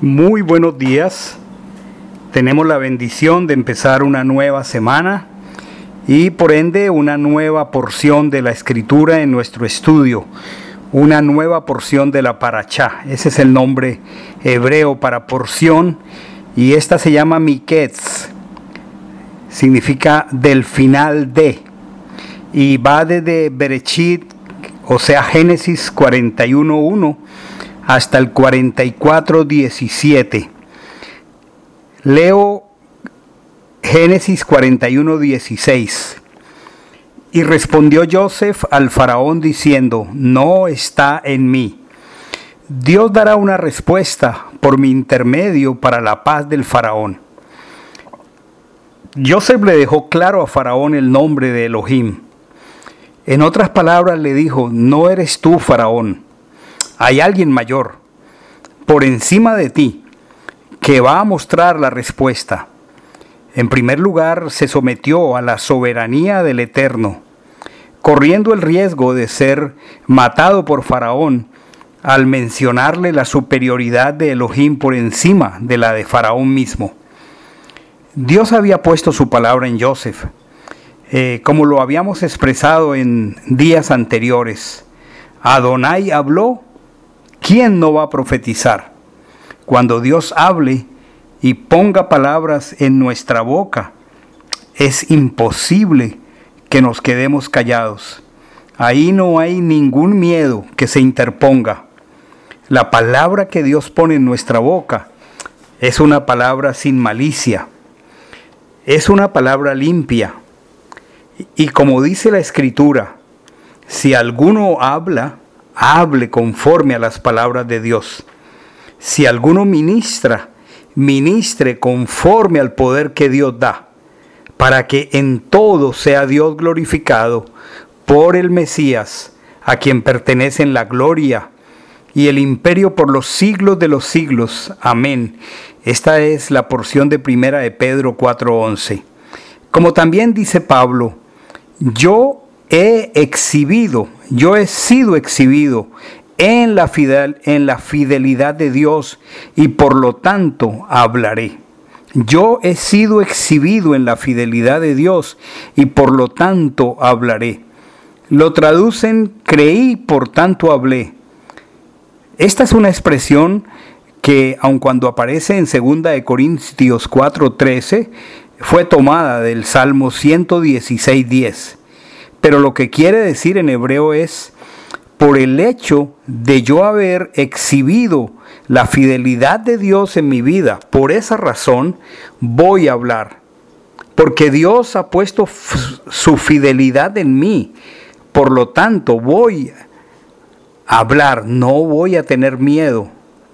Muy buenos días. Tenemos la bendición de empezar una nueva semana y por ende una nueva porción de la escritura en nuestro estudio, una nueva porción de la paracha. Ese es el nombre hebreo para porción y esta se llama Miketz. Significa del final de y va desde Berechit, o sea, Génesis 41.1 hasta el 44.17. Leo Génesis 41.16. Y respondió Joseph al faraón diciendo, no está en mí. Dios dará una respuesta por mi intermedio para la paz del faraón. Joseph le dejó claro a faraón el nombre de Elohim. En otras palabras le dijo, no eres tú, faraón, hay alguien mayor por encima de ti que va a mostrar la respuesta. En primer lugar, se sometió a la soberanía del Eterno, corriendo el riesgo de ser matado por Faraón al mencionarle la superioridad de Elohim por encima de la de Faraón mismo. Dios había puesto su palabra en Joseph, eh, como lo habíamos expresado en días anteriores. Adonai habló ¿quién no va a profetizar? Cuando Dios hable y ponga palabras en nuestra boca, es imposible que nos quedemos callados. Ahí no hay ningún miedo que se interponga. La palabra que Dios pone en nuestra boca es una palabra sin malicia. Es una palabra limpia. Y como dice la escritura, si alguno habla, hable conforme a las palabras de Dios. Si alguno ministra, ministre conforme al poder que Dios da, para que en todo sea Dios glorificado por el Mesías, a quien pertenecen la gloria y el imperio por los siglos de los siglos. Amén. Esta es la porción de primera de Pedro 4:11. Como también dice Pablo, yo he exhibido, yo he sido exhibido en la, en la fidelidad de Dios y por lo tanto hablaré. Yo he sido exhibido en la fidelidad de Dios y por lo tanto hablaré. Lo traducen creí, por tanto hablé. Esta es una expresión que aun cuando aparece en 2 de Corintios 4:13 fue tomada del Salmo 116:10. Pero lo que quiere decir en hebreo es, por el hecho de yo haber exhibido la fidelidad de Dios en mi vida, por esa razón voy a hablar. Porque Dios ha puesto su fidelidad en mí. Por lo tanto, voy a hablar, no voy a tener miedo.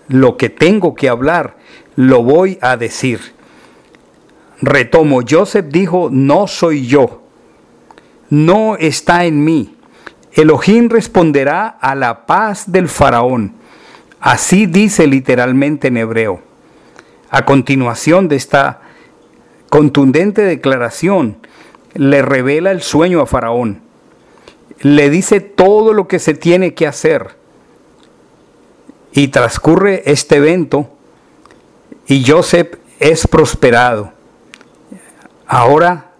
Lo que tengo que hablar, lo voy a decir. Retomo, Joseph dijo, no soy yo no está en mí. Elohim responderá a la paz del faraón. Así dice literalmente en hebreo. A continuación de esta contundente declaración, le revela el sueño a faraón. Le dice todo lo que se tiene que hacer. Y transcurre este evento y Joseph es prosperado. Ahora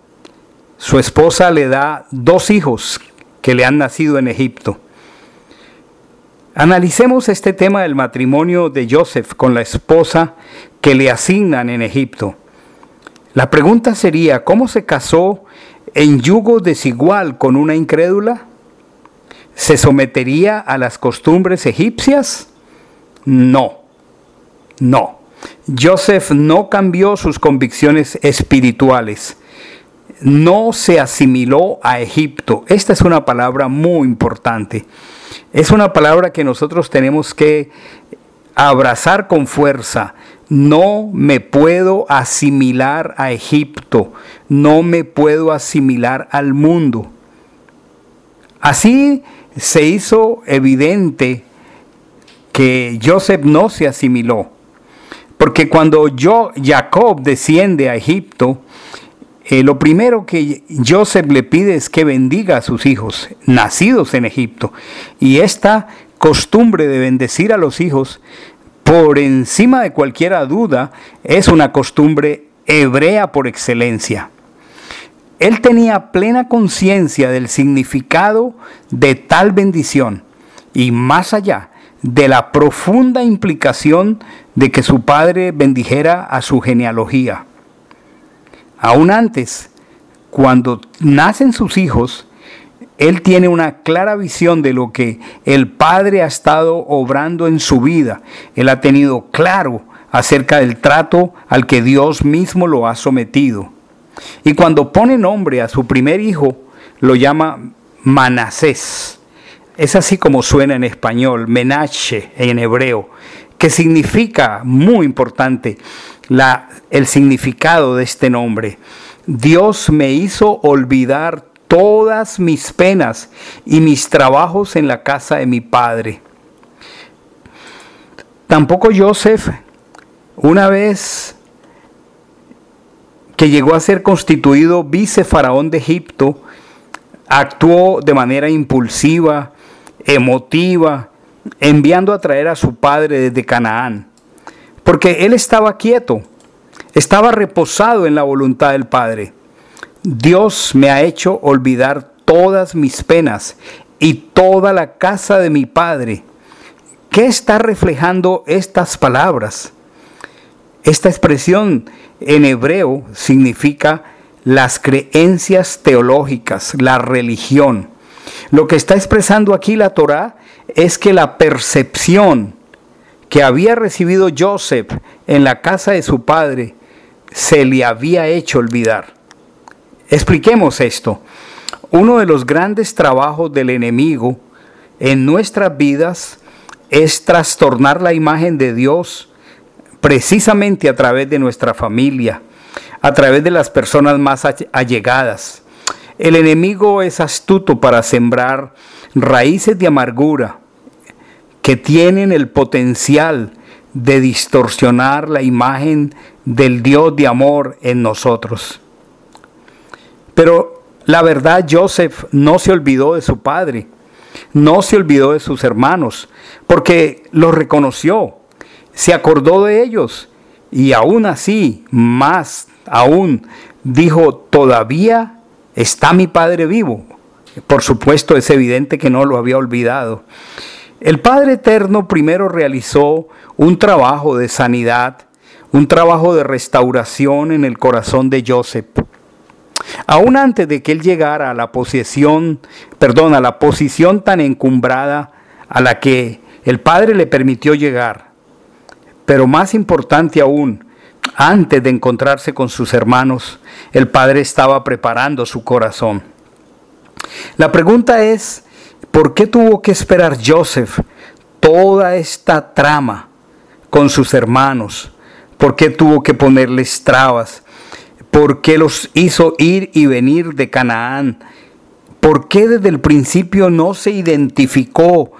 su esposa le da dos hijos que le han nacido en Egipto. Analicemos este tema del matrimonio de Joseph con la esposa que le asignan en Egipto. La pregunta sería, ¿cómo se casó en yugo desigual con una incrédula? ¿Se sometería a las costumbres egipcias? No, no. Joseph no cambió sus convicciones espirituales no se asimiló a Egipto. Esta es una palabra muy importante. Es una palabra que nosotros tenemos que abrazar con fuerza. No me puedo asimilar a Egipto. No me puedo asimilar al mundo. Así se hizo evidente que Joseph no se asimiló. Porque cuando yo, Jacob desciende a Egipto, eh, lo primero que Joseph le pide es que bendiga a sus hijos, nacidos en Egipto. Y esta costumbre de bendecir a los hijos por encima de cualquier duda, es una costumbre hebrea por excelencia. Él tenía plena conciencia del significado de tal bendición y más allá de la profunda implicación de que su padre bendijera a su genealogía. Aún antes, cuando nacen sus hijos, él tiene una clara visión de lo que el Padre ha estado obrando en su vida. Él ha tenido claro acerca del trato al que Dios mismo lo ha sometido. Y cuando pone nombre a su primer hijo, lo llama Manasés. Es así como suena en español, Menache en hebreo, que significa, muy importante, el significado de este nombre. Dios me hizo olvidar todas mis penas y mis trabajos en la casa de mi padre. Tampoco Joseph, una vez que llegó a ser constituido vicefaraón de Egipto, actuó de manera impulsiva, emotiva, enviando a traer a su padre desde Canaán, porque él estaba quieto, estaba reposado en la voluntad del Padre. Dios me ha hecho olvidar todas mis penas y toda la casa de mi Padre. ¿Qué está reflejando estas palabras? Esta expresión en hebreo significa las creencias teológicas, la religión. Lo que está expresando aquí la Torá es que la percepción que había recibido Joseph en la casa de su padre se le había hecho olvidar. Expliquemos esto. Uno de los grandes trabajos del enemigo en nuestras vidas es trastornar la imagen de Dios precisamente a través de nuestra familia, a través de las personas más allegadas. El enemigo es astuto para sembrar raíces de amargura que tienen el potencial de distorsionar la imagen del Dios de amor en nosotros. Pero la verdad, Joseph no se olvidó de su padre, no se olvidó de sus hermanos, porque los reconoció, se acordó de ellos y aún así, más aún, dijo, todavía está mi padre vivo. Por supuesto, es evidente que no lo había olvidado. El Padre Eterno primero realizó un trabajo de sanidad, un trabajo de restauración en el corazón de Joseph. Aún antes de que él llegara a la posesión, perdón, a la posición tan encumbrada a la que el Padre le permitió llegar. Pero más importante aún, antes de encontrarse con sus hermanos, el Padre estaba preparando su corazón. La pregunta es, ¿por qué tuvo que esperar Joseph toda esta trama con sus hermanos? ¿Por qué tuvo que ponerles trabas? ¿Por qué los hizo ir y venir de Canaán? ¿Por qué desde el principio no se identificó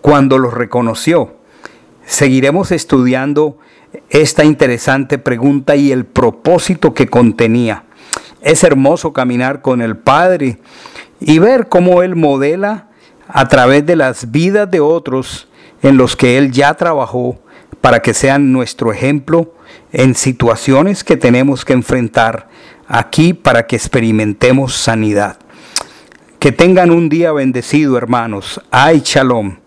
cuando los reconoció? Seguiremos estudiando esta interesante pregunta y el propósito que contenía. Es hermoso caminar con el Padre y ver cómo Él modela a través de las vidas de otros en los que Él ya trabajó para que sean nuestro ejemplo en situaciones que tenemos que enfrentar aquí para que experimentemos sanidad. Que tengan un día bendecido, hermanos. Ay, shalom.